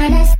kind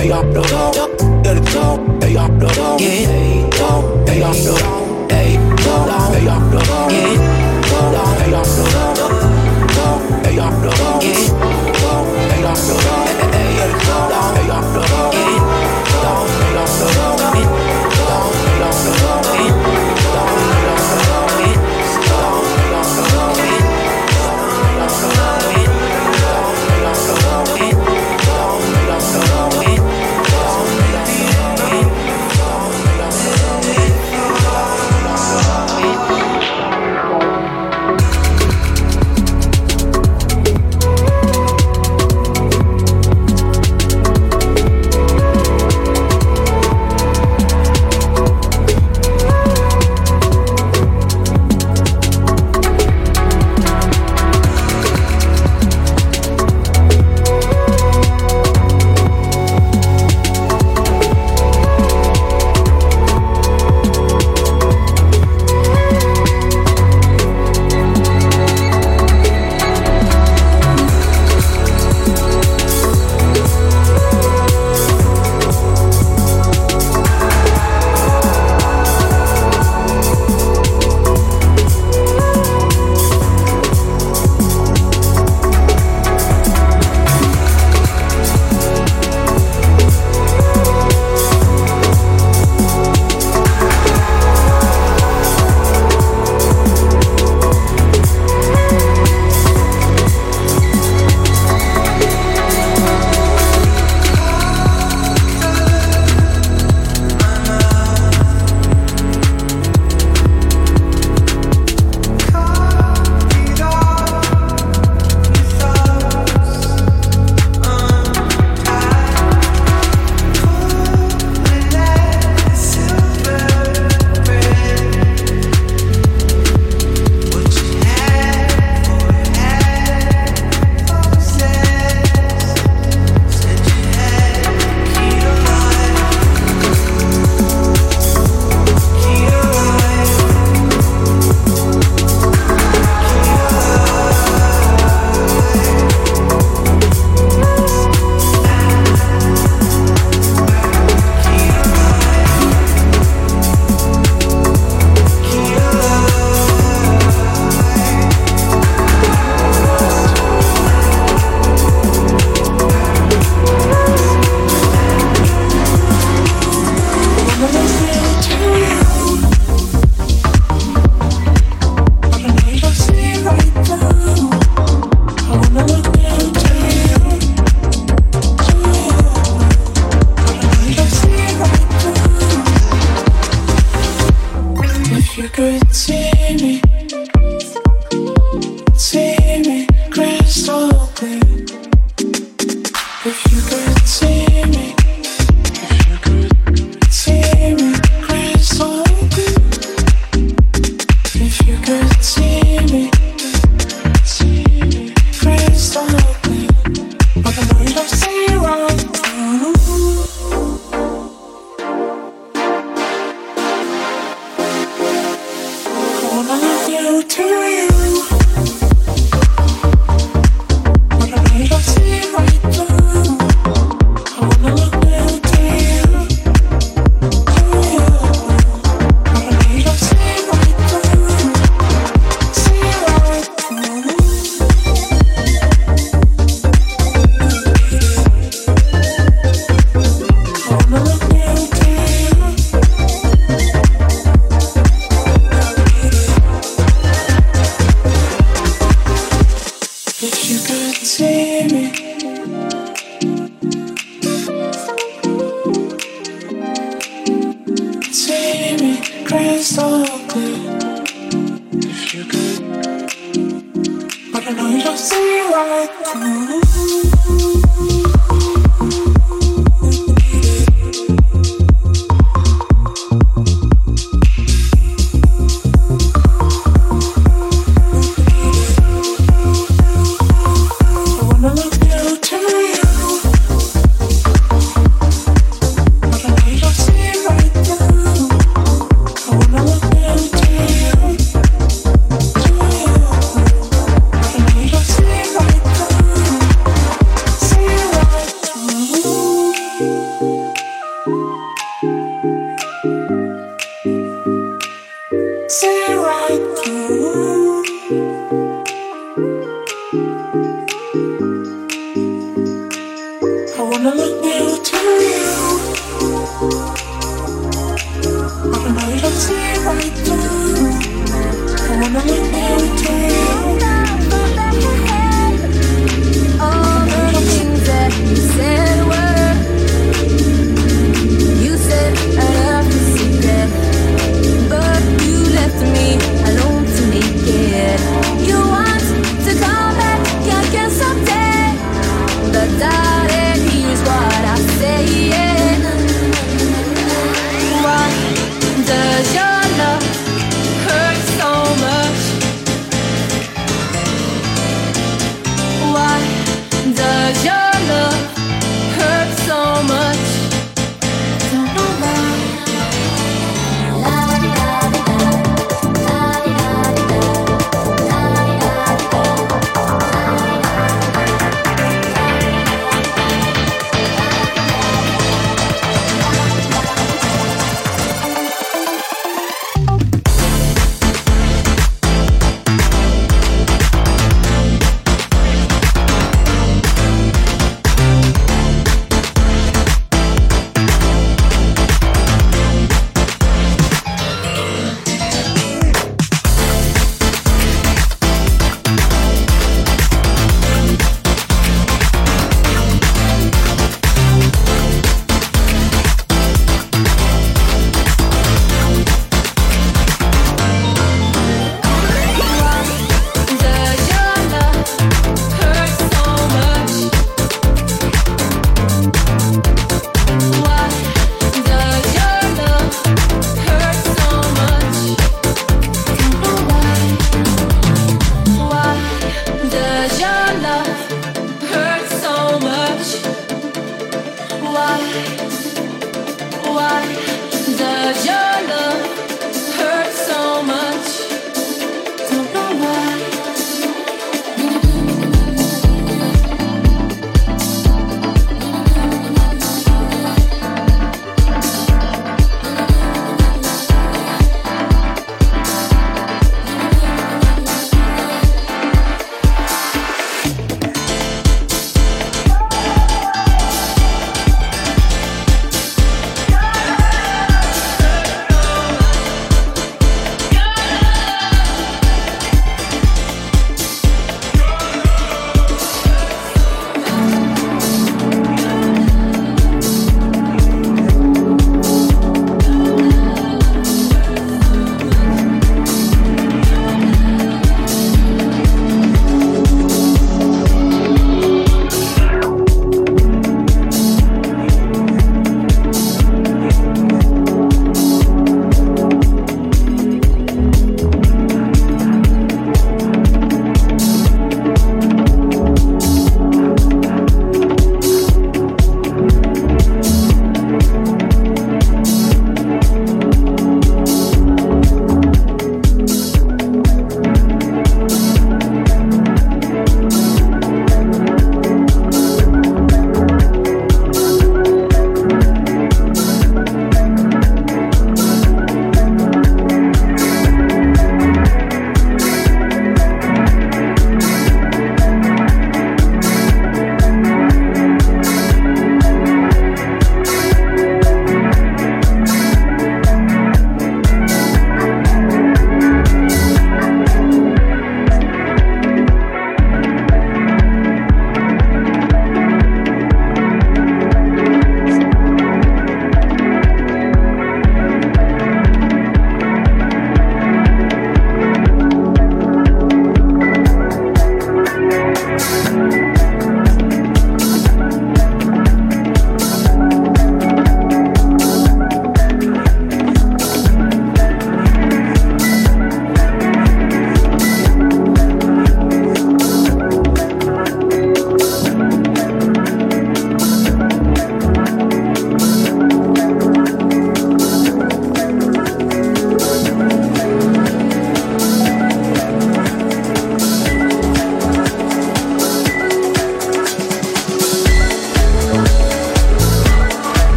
they up the top, the top, they up the top, yeah, top, they up the top, they top, they up the top, yeah, top, they up the top, top, they up the top.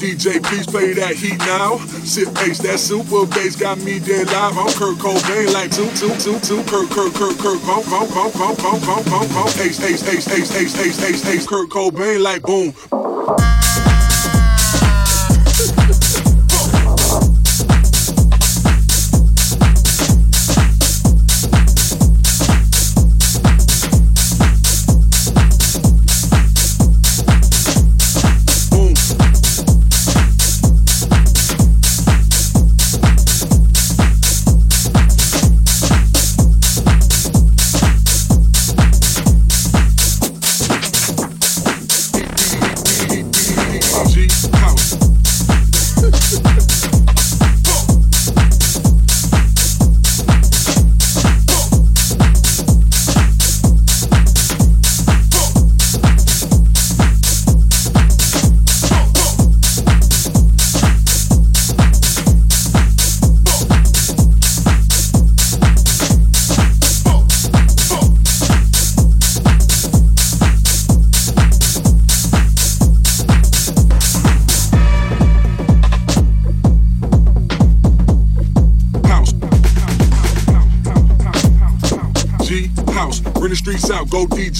DJ, please play that heat now. Sit bass, that super bass got me dead live. I'm Kurt Cobain like two, two, two, two. Kurt, Kurt, Kurt, Kurt, boom, boom, boom, boom, boom, boom, boom, boom. Ace, ace, ace, ace, ace, ace, ace, ace. Kurt Cobain like boom.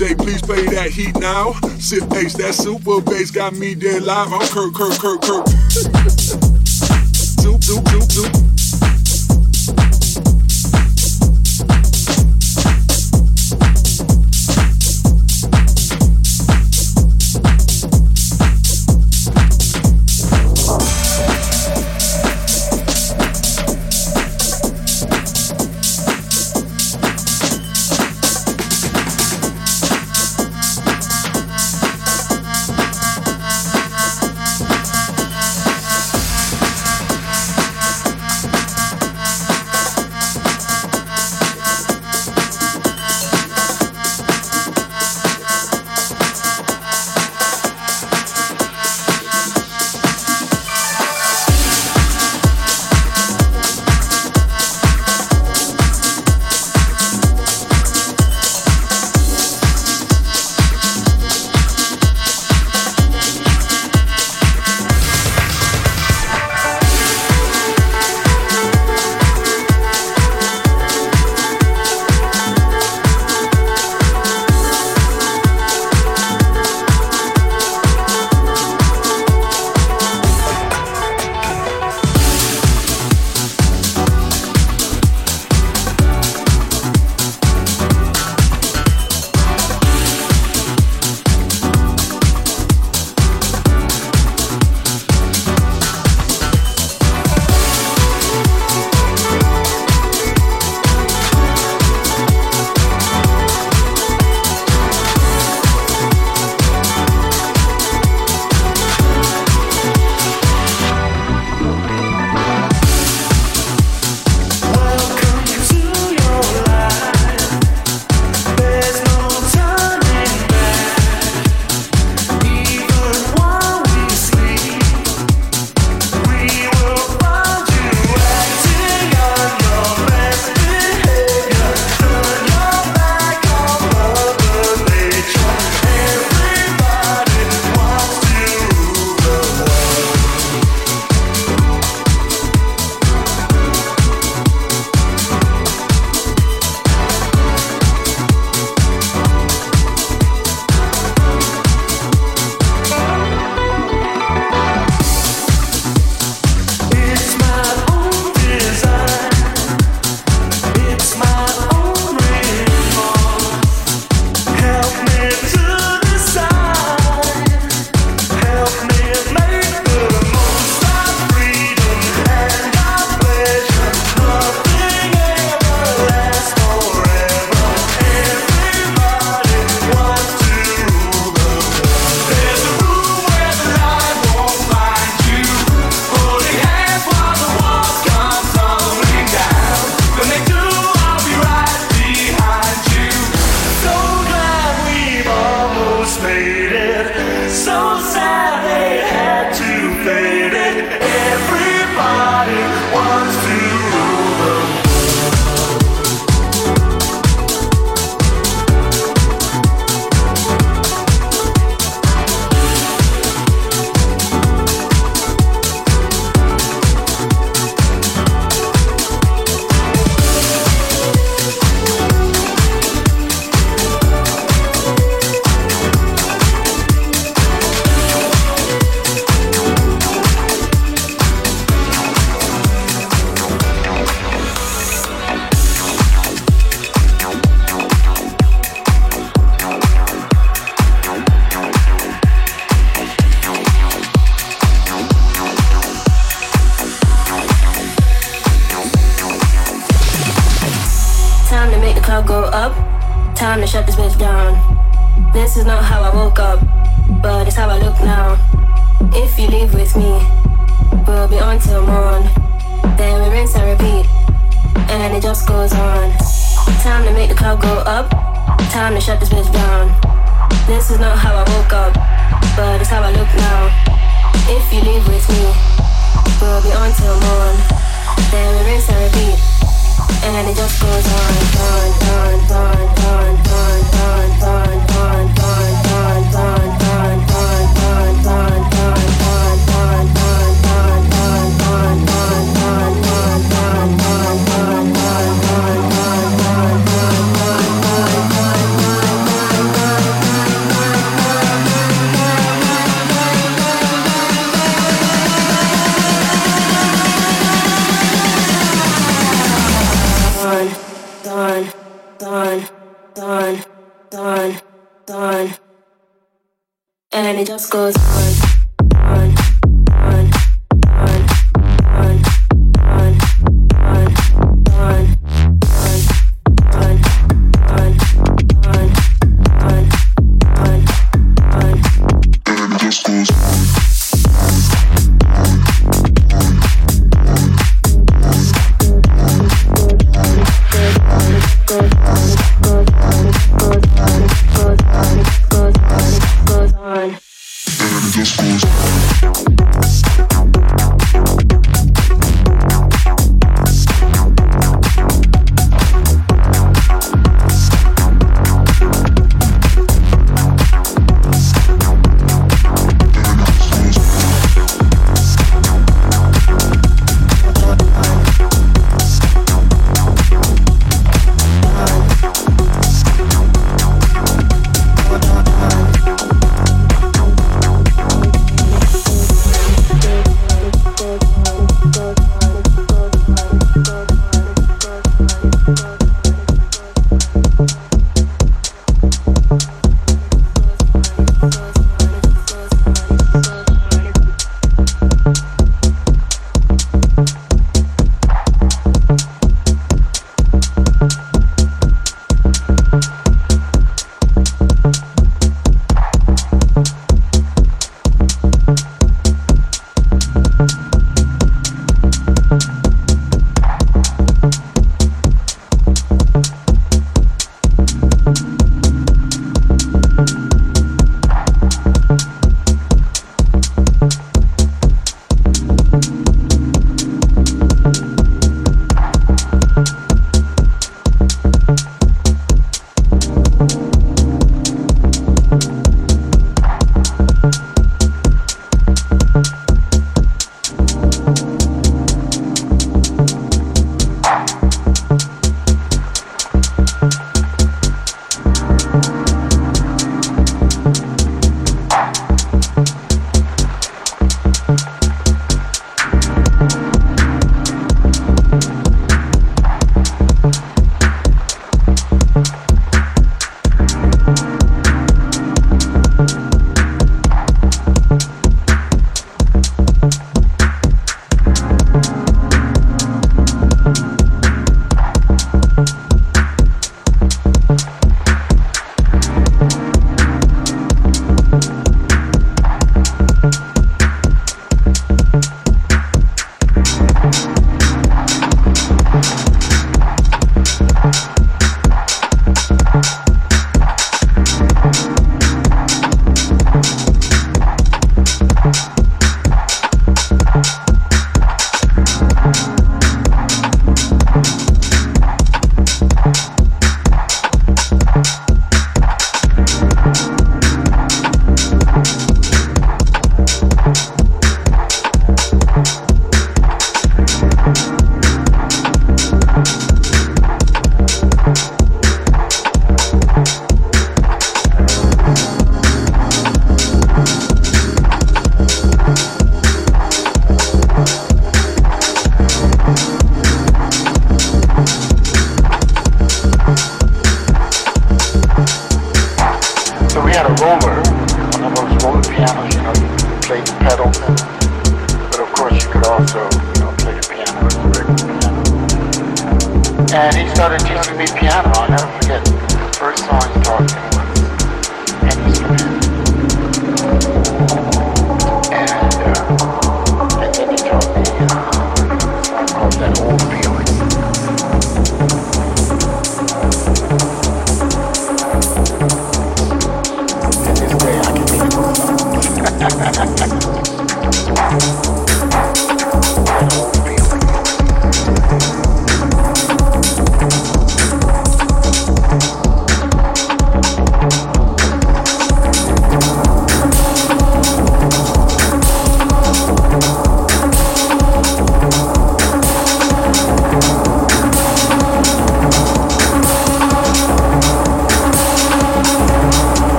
That heat now. Sit bass, that super bass got me dead live. I'm Kurt, Kurt, Kurt, Kurt. Zoop, zoop, zoop, zoop.